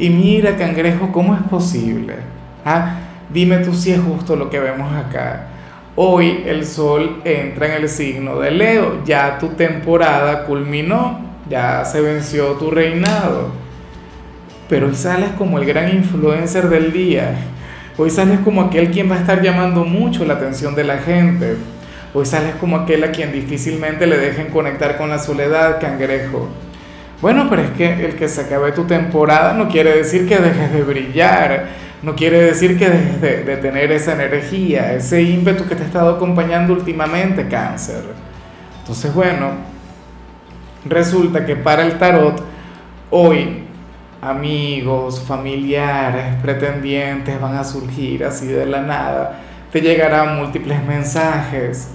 Y mira, cangrejo, ¿cómo es posible? Ah, dime tú si es justo lo que vemos acá. Hoy el sol entra en el signo de Leo, ya tu temporada culminó, ya se venció tu reinado. Pero hoy sales como el gran influencer del día. Hoy sales como aquel quien va a estar llamando mucho la atención de la gente. Hoy sales como aquel a quien difícilmente le dejen conectar con la soledad, cangrejo. Bueno, pero es que el que se acabe tu temporada no quiere decir que dejes de brillar, no quiere decir que dejes de, tener esa energía, ese ímpetu que te ha estado acompañando últimamente, cáncer. Entonces, bueno, resulta que para el tarot, hoy amigos, familiares, pretendientes van a surgir así de la nada, te llegarán múltiples mensajes.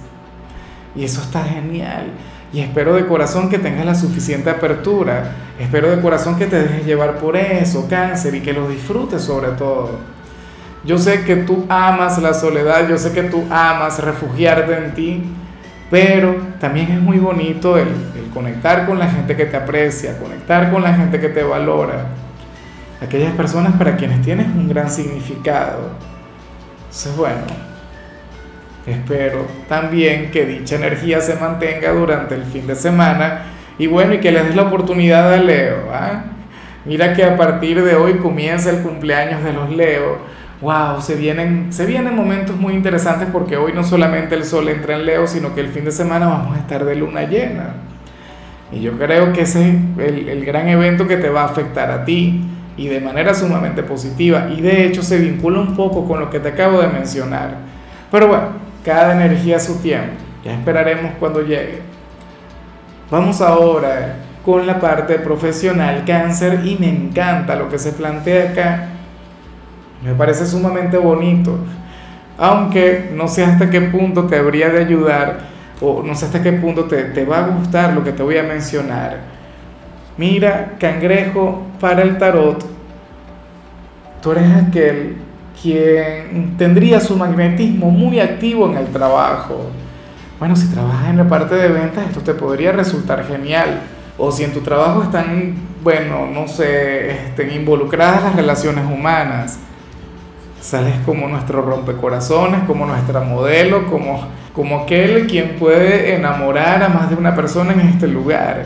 Y eso está genial. Y espero de corazón que tengas la suficiente apertura. Espero de corazón que te dejes llevar por eso, cáncer, y que lo disfrutes sobre todo. Yo sé que tú amas la soledad, yo sé que tú amas refugiarte en ti, pero también es muy bonito el, conectar con la gente que te aprecia, conectar con la gente que te valora, aquellas personas para quienes tienes un gran significado. Entonces, bueno, Espero también que dicha energía se mantenga durante el fin de semana y bueno, y que les des la oportunidad a Leo. ¿ah? Mira que a partir de hoy comienza el cumpleaños de los Leo. Wow, se vienen, se vienen momentos muy interesantes porque hoy no solamente el sol entra en Leo, sino que el fin de semana vamos a estar de luna llena. Y yo creo que ese es el, el gran evento que te va a afectar a ti y de manera sumamente positiva. Y de hecho se vincula un poco con lo que te acabo de mencionar. Pero bueno, cada energía a su tiempo. Ya esperaremos cuando llegue. Vamos ahora con la parte profesional cáncer y me encanta lo que se plantea acá. Me parece sumamente bonito. Aunque no sé hasta qué punto te habría de ayudar o no sé hasta qué punto te, te va a gustar lo que te voy a mencionar. Mira, cangrejo, para el tarot, tú eres aquel quien tendría su magnetismo muy activo en el trabajo. Bueno, si trabajas en la parte de ventas, esto te podría resultar genial. O si en tu trabajo están, bueno, no sé, estén involucradas las relaciones humanas. Sales como nuestro rompecorazones, como nuestra modelo, como, como aquel quien puede enamorar a más de una persona en este lugar.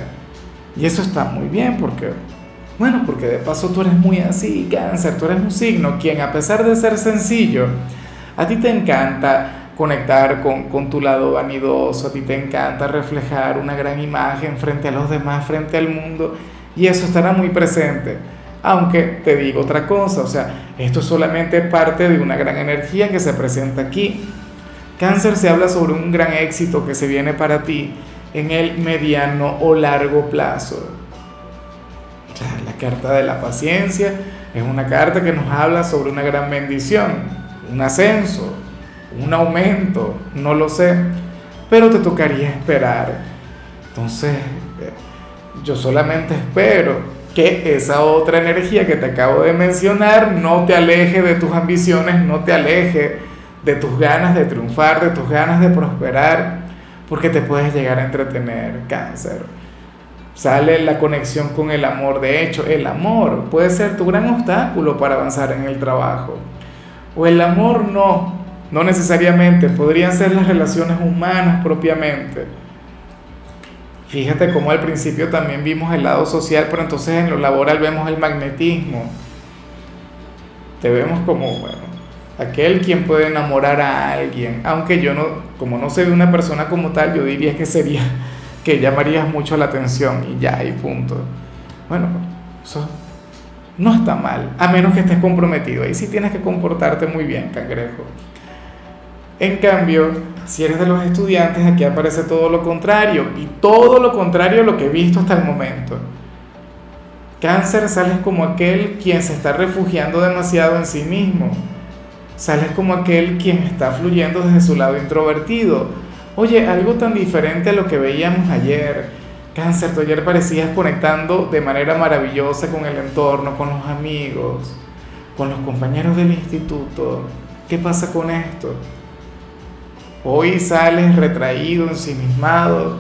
Y eso está muy bien porque bueno, porque de paso tú eres muy así, cáncer, tú eres un signo quien a pesar de ser sencillo, a ti te encanta conectar con, tu lado vanidoso, a ti te encanta reflejar una gran imagen frente a los demás, frente al mundo, y eso estará muy presente. Aunque te digo otra cosa, o sea, esto es solamente parte de una gran energía que se presenta aquí. Cáncer se habla sobre un gran éxito que se viene para ti en el mediano o largo plazo la carta de la paciencia es una carta que nos habla sobre una gran bendición, un ascenso, un aumento, no lo sé, pero te tocaría esperar. Entonces, eh, yo solamente espero que esa otra energía que te acabo de mencionar no te aleje de tus ambiciones, no te aleje de tus ganas de triunfar, de tus ganas de prosperar, porque te puedes llegar a entretener, cáncer sale la conexión con el amor. De hecho, el amor puede ser tu gran obstáculo para avanzar en el trabajo. O el amor no, no necesariamente, podrían ser las relaciones humanas propiamente. Fíjate cómo al principio también vimos el lado social, pero entonces en lo laboral vemos el magnetismo. Te vemos como, bueno, aquel quien puede enamorar a alguien, aunque yo no, como no de una persona como tal, yo diría que sería que llamarías mucho la atención y ya, y punto. Bueno, eso no está mal, a menos que estés comprometido. Ahí sí tienes que comportarte muy bien, cangrejo. En cambio, si eres de los estudiantes, aquí aparece todo lo contrario, y todo lo contrario a lo que he visto hasta el momento. Cáncer sales como aquel quien se está refugiando demasiado en sí mismo. Sales como aquel quien está fluyendo desde su lado introvertido. Oye, algo tan diferente a lo que veíamos ayer. Cáncer, tú ayer parecías conectando de manera maravillosa con el entorno, con los amigos, con los compañeros del instituto. ¿Qué pasa con esto? Hoy sales retraído, ensimismado,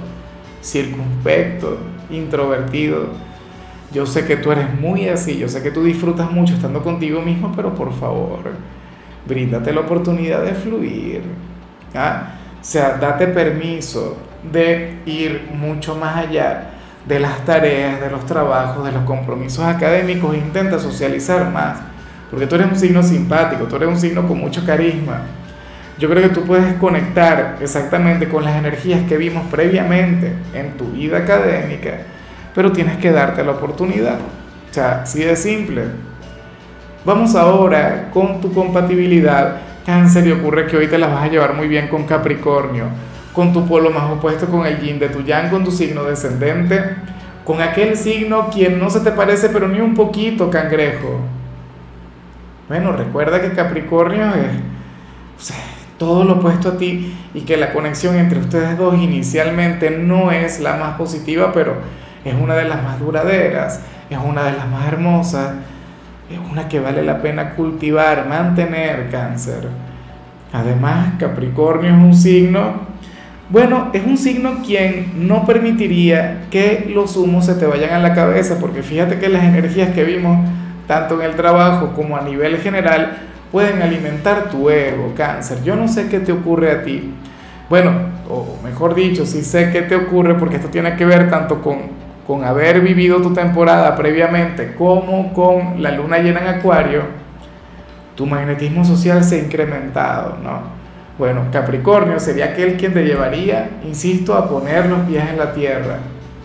circunspecto, introvertido yo sé que tú eres muy así, yo sé que tú disfrutas mucho estando contigo mismo, pero por favor, bríndate la oportunidad de fluir. ¿ah? O sea, date permiso de ir mucho más allá de las tareas, de los trabajos, de los compromisos académicos. Intenta socializar más, porque tú eres un signo simpático, tú eres un signo con mucho carisma. Yo creo que tú puedes conectar exactamente con las energías que vimos previamente en tu vida académica pero tienes que darte la oportunidad. O sea, así de simple. Vamos ahora con tu compatibilidad. Cáncer y ocurre que hoy te la vas a llevar muy bien con Capricornio, con tu polo más opuesto con el yin de tu yang, con tu signo descendente, con aquel signo quien no se te parece pero ni un poquito cangrejo. Bueno, recuerda que Capricornio es todo lo opuesto a ti y que la conexión entre ustedes dos inicialmente no es la más positiva, pero es una de las más duraderas, es una de las más hermosas, es una que vale la pena cultivar, mantener cáncer. Además, Capricornio es un signo, bueno, es un signo quien no permitiría que los humos se te vayan a la cabeza, porque fíjate que las energías que vimos, tanto en el trabajo como a nivel general, pueden alimentar tu ego, cáncer. Yo no sé qué te ocurre a ti. Bueno, o mejor dicho, sí sé qué te ocurre porque esto tiene que ver tanto con con haber vivido tu temporada previamente como con la luna llena en acuario, tu magnetismo social se ha incrementado, ¿no? Bueno, Capricornio sería aquel quien te llevaría, insisto, a poner los pies en la tierra.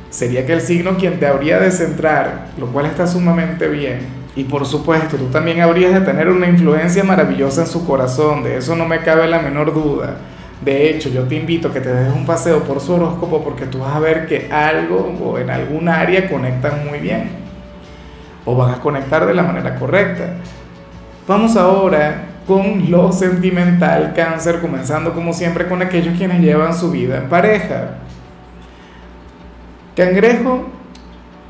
Sería aquel signo quien te habría de centrar, lo cual está sumamente bien. Y por supuesto, tú también habrías de tener una influencia maravillosa en su corazón, de eso no me cabe la menor duda. De hecho, yo te invito a que te des un paseo por su horóscopo porque tú vas a ver que algo o en algún área conectan muy bien o van a conectar de la manera correcta. Vamos ahora con lo sentimental cáncer, comenzando como siempre con aquellos quienes llevan su vida en pareja. Cangrejo,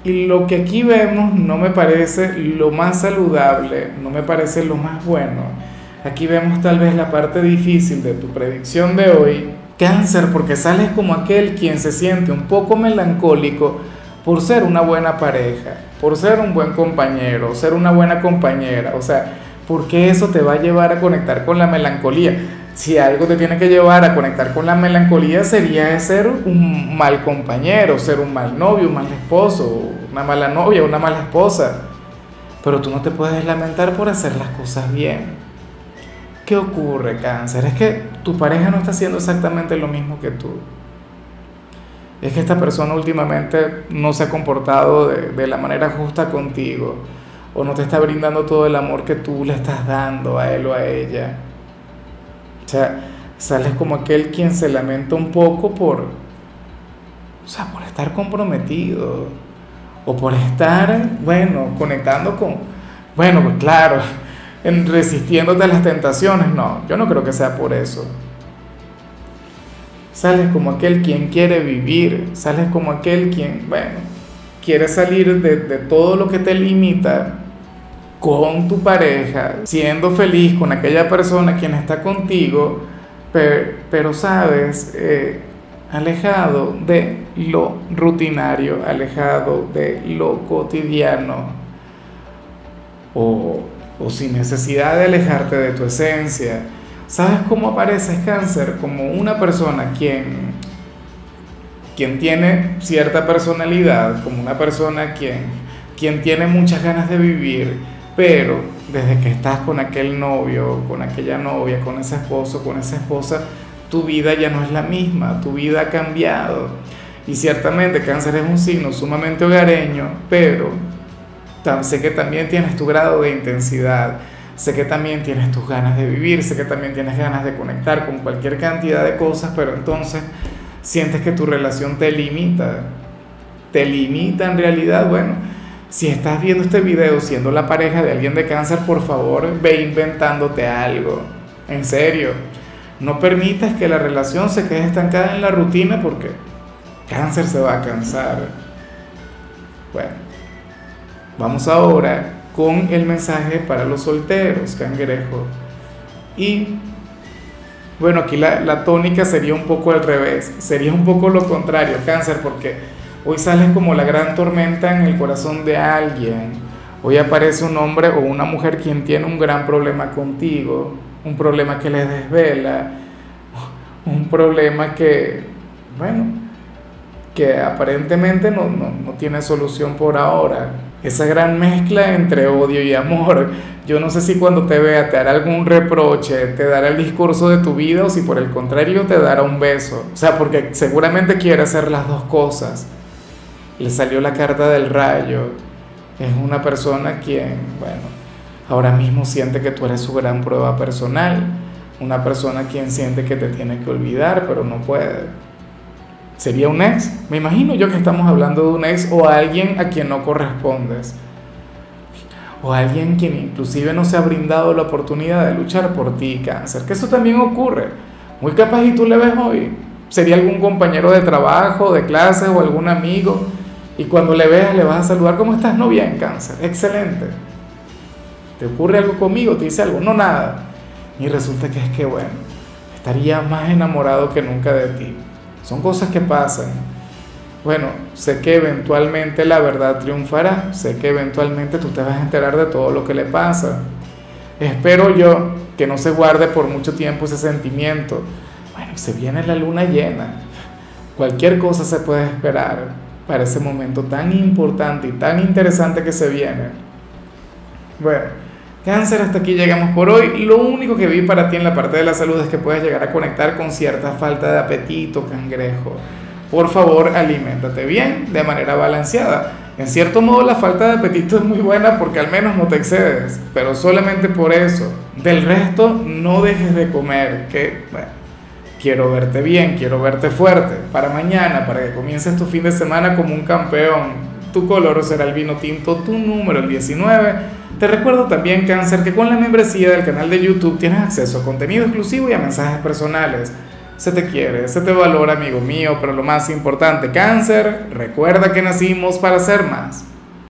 y lo que aquí vemos no me parece lo más saludable, no me parece lo más bueno Aquí vemos tal vez la parte difícil de tu predicción de hoy. Cáncer, porque sales como aquel quien se siente un poco melancólico por ser una buena pareja, por ser un buen compañero, ser una buena compañera. O sea, porque eso te va a llevar a conectar con la melancolía. Si algo te tiene que llevar a conectar con la melancolía sería ser un mal compañero, ser un mal novio, un mal esposo, una mala novia, una mala esposa. Pero tú no te puedes lamentar por hacer las cosas bien. ¿Qué ocurre, cáncer? Es que tu pareja no está haciendo exactamente lo mismo que tú. Es que esta persona últimamente no se ha comportado de, la manera justa contigo o no te está brindando todo el amor que tú le estás dando a él o a ella. O sea, sales como aquel quien se lamenta un poco por, o sea, por estar comprometido o por estar, bueno, conectando con, bueno, pues claro, en resistiéndote a las tentaciones. No, yo no creo que sea por eso. Sales como aquel quien quiere vivir, sales como aquel quien, bueno, quiere salir de, todo lo que te limita con tu pareja, siendo feliz con aquella persona quien está contigo, pero, sabes, eh, alejado de lo rutinario, alejado de lo cotidiano. O o sin necesidad de alejarte de tu esencia. ¿Sabes cómo apareces cáncer? Como una persona quien, quien tiene cierta personalidad, como una persona quien, quien tiene muchas ganas de vivir, pero desde que estás con aquel novio, con aquella novia, con ese esposo, con esa esposa, tu vida ya no es la misma, tu vida ha cambiado. Y ciertamente cáncer es un signo sumamente hogareño, pero sé que también tienes tu grado de intensidad, sé que también tienes tus ganas de vivir, sé que también tienes ganas de conectar con cualquier cantidad de cosas, pero entonces sientes que tu relación te limita, te limita en realidad, bueno, si estás viendo este video siendo la pareja de alguien de cáncer, por favor, ve inventándote algo. En serio, no permitas que la relación se quede estancada en la rutina porque cáncer se va a cansar. Bueno, vamos ahora con el mensaje para los solteros, cangrejo. Y bueno, aquí la, la, tónica sería un poco al revés, sería un poco lo contrario, cáncer, porque hoy sales como la gran tormenta en el corazón de alguien, hoy aparece un hombre o una mujer quien tiene un gran problema contigo, un problema que les desvela, un problema que, bueno, que aparentemente no, no, no tiene solución por ahora, esa gran mezcla entre odio y amor. Yo no sé si cuando te vea te hará algún reproche, te dará el discurso de tu vida o si por el contrario te dará un beso. O sea, porque seguramente quiere hacer las dos cosas. Le salió la carta del rayo. Es una persona quien, bueno, ahora mismo siente que tú eres su gran prueba personal. Una persona quien siente que te tiene que olvidar, pero no puede sería un ex. Me imagino yo que estamos hablando de un ex o alguien a quien no correspondes. O alguien quien inclusive no se ha brindado la oportunidad de luchar por ti, cáncer. Que eso también ocurre. Muy capaz y tú le ves hoy. Sería algún compañero de trabajo, de clase o algún amigo. Y cuando le veas le vas a saludar, ¿cómo estás? No bien, cáncer. Excelente. ¿Te ocurre algo conmigo? ¿Te dice algo? No, nada. Y resulta que es que, bueno, estaría más enamorado que nunca de ti. Son cosas que pasan. Bueno, sé que eventualmente la verdad triunfará, sé que eventualmente tú te vas a enterar de todo lo que le pasa. Espero yo que no se guarde por mucho tiempo ese sentimiento. Bueno, se viene la luna llena. Cualquier cosa se puede esperar para ese momento tan importante y tan interesante que se viene. Bueno. Cáncer, hasta aquí llegamos por hoy. Lo único que vi para ti en la parte de la salud es que puedes llegar a conectar con cierta falta de apetito, cangrejo. Por favor, aliméntate bien, de manera balanceada. En cierto modo, la falta de apetito es muy buena porque al menos no te excedes, pero solamente por eso. Del resto, no dejes de comer, que, quiero verte bien, quiero verte fuerte. Para mañana, para que comiences tu fin de semana como un campeón. Tu color será el vino tinto, tu número el 19 te recuerdo también, Cáncer, que con la membresía del canal de YouTube tienes acceso a contenido exclusivo y a mensajes personales. Se te quiere, se te valora, amigo mío, pero lo más importante, Cáncer, recuerda que nacimos para ser más.